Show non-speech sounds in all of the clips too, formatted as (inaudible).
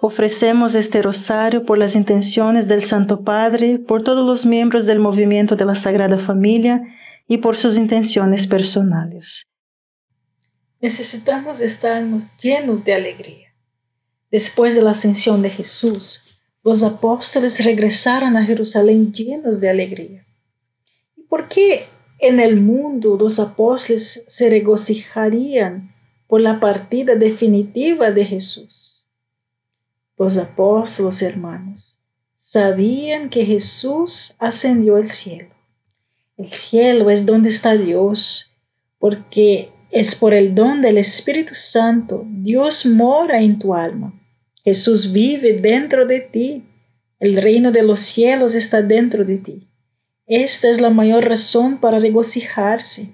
Ofrecemos este rosario por las intenciones del Santo Padre, por todos los miembros del movimiento de la Sagrada Familia y por sus intenciones personales. Necesitamos estarnos llenos de alegría. Después de la ascensión de Jesús, los apóstoles regresaron a Jerusalén llenos de alegría. ¿Y por qué en el mundo los apóstoles se regocijarían por la partida definitiva de Jesús? Los apóstolos hermanos sabían que Jesús ascendió al cielo. El cielo es donde está Dios, porque es por el don del Espíritu Santo. Dios mora en tu alma. Jesús vive dentro de ti. El reino de los cielos está dentro de ti. Esta es la mayor razón para regocijarse.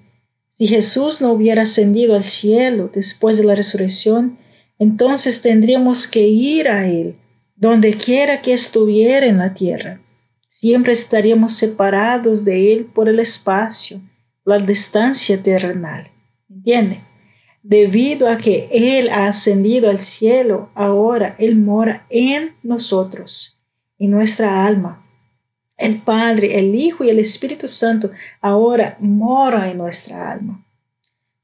Si Jesús no hubiera ascendido al cielo después de la resurrección, entonces tendríamos que ir a Él, donde quiera que estuviera en la tierra. Siempre estaríamos separados de Él por el espacio, la distancia terrenal. ¿Entiende? Debido a que Él ha ascendido al cielo, ahora Él mora en nosotros, en nuestra alma. El Padre, el Hijo y el Espíritu Santo ahora mora en nuestra alma.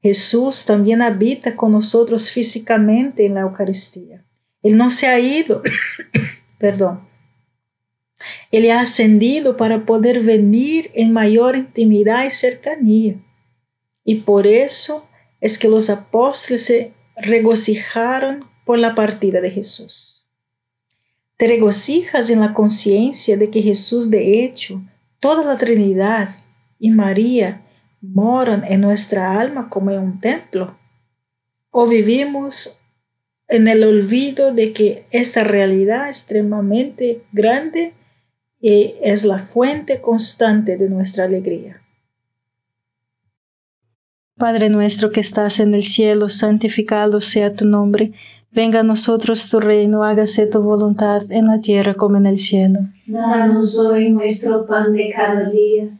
Jesús también habita con nosotros físicamente en la Eucaristía. Él no se ha ido, (coughs) perdón. Él ha ascendido para poder venir en mayor intimidad y cercanía. Y por eso es que los apóstoles se regocijaron por la partida de Jesús. Te regocijas en la conciencia de que Jesús, de hecho, toda la Trinidad y María moran en nuestra alma como en un templo? ¿O vivimos en el olvido de que esta realidad extremadamente grande eh, es la fuente constante de nuestra alegría? Padre nuestro que estás en el cielo, santificado sea tu nombre. Venga a nosotros tu reino, hágase tu voluntad en la tierra como en el cielo. Danos hoy nuestro pan de cada día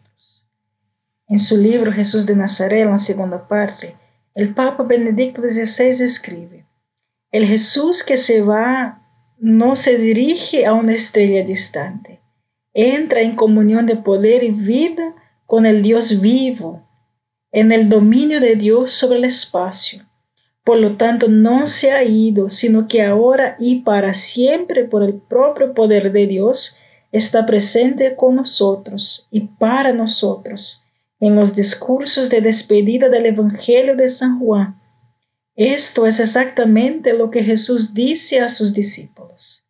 En su libro Jesús de Nazaret, en la segunda parte, el Papa Benedicto XVI escribe, el Jesús que se va no se dirige a una estrella distante, entra en comunión de poder y vida con el Dios vivo, en el dominio de Dios sobre el espacio. Por lo tanto, no se ha ido, sino que ahora y para siempre, por el propio poder de Dios, está presente con nosotros y para nosotros en los discursos de despedida del Evangelio de San Juan. Esto es exactamente lo que Jesús dice a sus discípulos.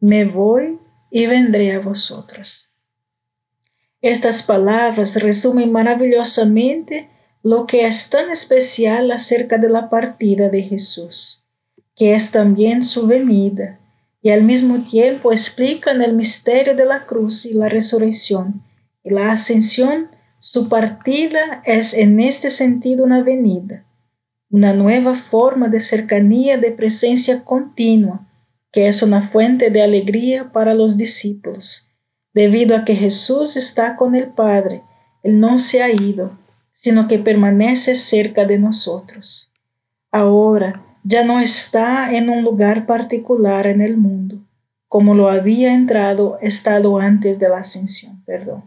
Me voy y vendré a vosotros. Estas palabras resumen maravillosamente lo que es tan especial acerca de la partida de Jesús, que es también su venida, y al mismo tiempo explican el misterio de la cruz y la resurrección y la ascensión su partida es en este sentido una venida, una nueva forma de cercanía de presencia continua, que es una fuente de alegría para los discípulos. Debido a que Jesús está con el Padre, Él no se ha ido, sino que permanece cerca de nosotros. Ahora ya no está en un lugar particular en el mundo, como lo había entrado estado antes de la ascensión. Perdón.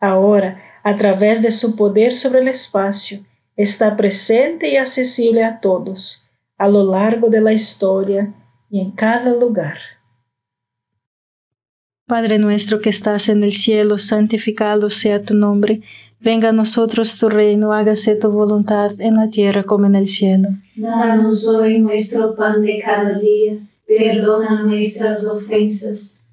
Ahora a través de su poder sobre el espacio, está presente y accesible a todos, a lo largo de la historia y en cada lugar. Padre nuestro que estás en el cielo, santificado sea tu nombre. Venga a nosotros tu reino, hágase tu voluntad en la tierra como en el cielo. Danos hoy nuestro pan de cada día, perdona nuestras ofensas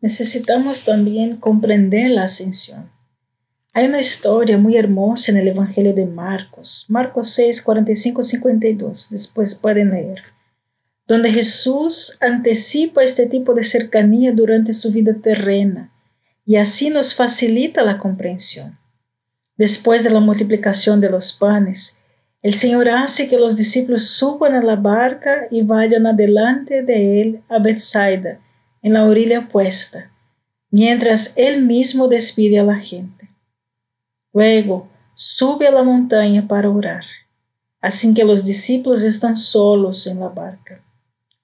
Necesitamos también comprender la ascensión. Hay una historia muy hermosa en el Evangelio de Marcos, Marcos 6, 45, 52, después pueden leer, donde Jesús anticipa este tipo de cercanía durante su vida terrena y así nos facilita la comprensión. Después de la multiplicación de los panes, el Señor hace que los discípulos suban a la barca y vayan adelante de él a Bethsaida, en la orilla opuesta, mientras él mismo despide a la gente. Luego sube a la montaña para orar, así que los discípulos están solos en la barca.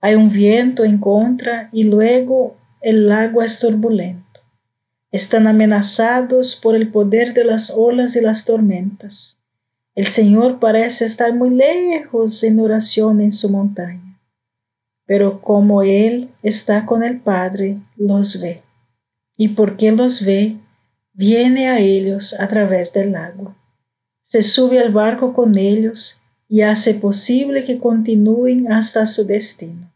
Hay un viento en contra y luego el agua es turbulento. Están amenazados por el poder de las olas y las tormentas. El Señor parece estar muy lejos en oración en su montaña, pero como Él está con el Padre, los ve. Y porque los ve, viene a ellos a través del agua. Se sube al barco con ellos y hace posible que continúen hasta su destino.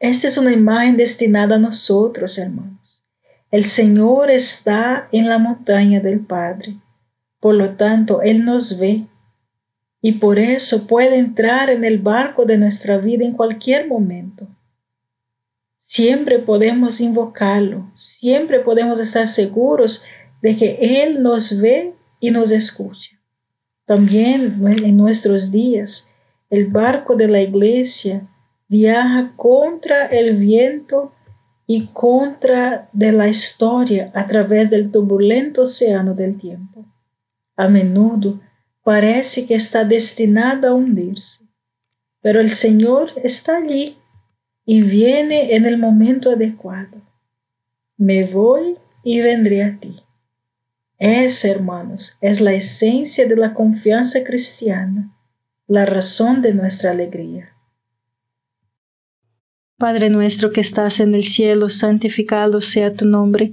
Esta es una imagen destinada a nosotros, hermanos. El Señor está en la montaña del Padre. Por lo tanto, Él nos ve y por eso puede entrar en el barco de nuestra vida en cualquier momento. Siempre podemos invocarlo, siempre podemos estar seguros de que Él nos ve y nos escucha. También en nuestros días, el barco de la iglesia viaja contra el viento y contra de la historia a través del turbulento océano del tiempo. A menudo parece que está destinada a hundirse, pero el Señor está allí y viene en el momento adecuado. Me voy y vendré a ti. Esa, hermanos, es la esencia de la confianza cristiana, la razón de nuestra alegría. Padre nuestro que estás en el cielo, santificado sea tu nombre.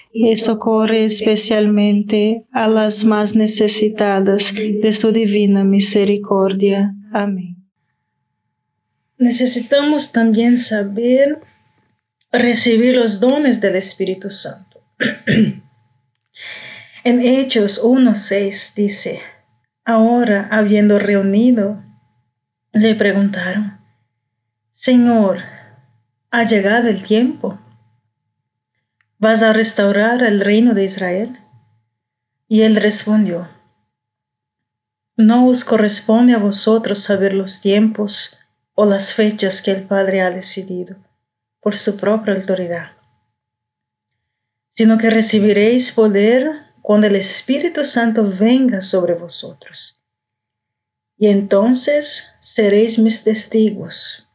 y socorre especialmente a las más necesitadas de su divina misericordia. Amén. Necesitamos también saber recibir los dones del Espíritu Santo. (clears throat) en Hechos 1.6 dice, ahora habiendo reunido, le preguntaron, Señor, ¿ha llegado el tiempo? ¿Vas a restaurar el reino de Israel? Y él respondió, No os corresponde a vosotros saber los tiempos o las fechas que el Padre ha decidido por su propia autoridad, sino que recibiréis poder cuando el Espíritu Santo venga sobre vosotros. Y entonces seréis mis testigos,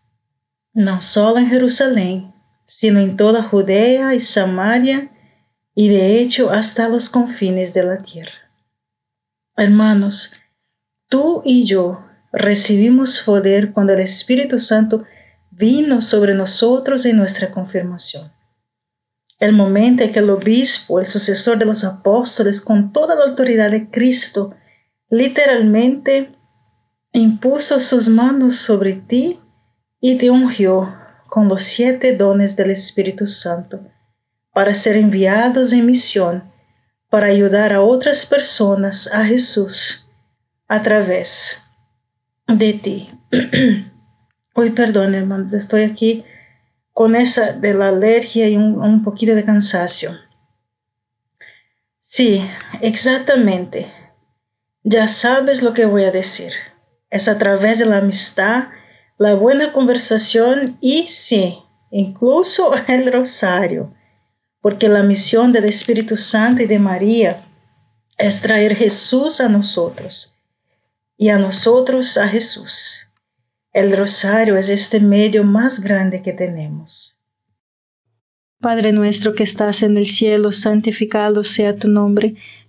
no solo en Jerusalén, sino en toda Judea y Samaria, y de hecho hasta los confines de la tierra. Hermanos, tú y yo recibimos poder cuando el Espíritu Santo vino sobre nosotros en nuestra confirmación. El momento en que el obispo, el sucesor de los apóstoles, con toda la autoridad de Cristo, literalmente impuso sus manos sobre ti y te ungió con los siete dones del Espíritu Santo para ser enviados en misión para ayudar a otras personas a Jesús a través de ti. (clears throat) Hoy perdón, hermanos, estoy aquí con esa de la alergia y un, un poquito de cansancio. Sí, exactamente. Ya sabes lo que voy a decir. Es a través de la amistad, la buena conversación y sí, incluso (laughs) el rosario. Porque la misión del Espíritu Santo y de María es traer Jesús a nosotros y a nosotros a Jesús. El rosario es este medio más grande que tenemos. Padre nuestro que estás en el cielo, santificado sea tu nombre.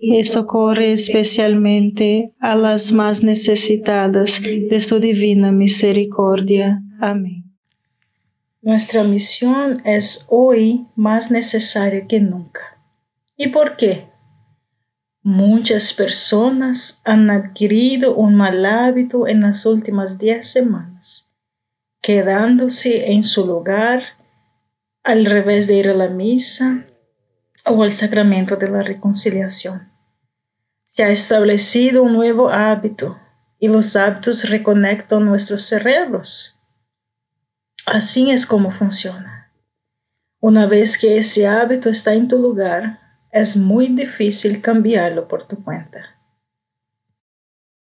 y socorre especialmente a las más necesitadas de su divina misericordia. Amén. Nuestra misión es hoy más necesaria que nunca. ¿Y por qué? Muchas personas han adquirido un mal hábito en las últimas 10 semanas, quedándose en su lugar al revés de ir a la misa o al sacramento de la reconciliación. Se ha establecido un nuevo hábito y los hábitos reconectan nuestros cerebros. Así es como funciona. Una vez que ese hábito está en tu lugar, es muy difícil cambiarlo por tu cuenta.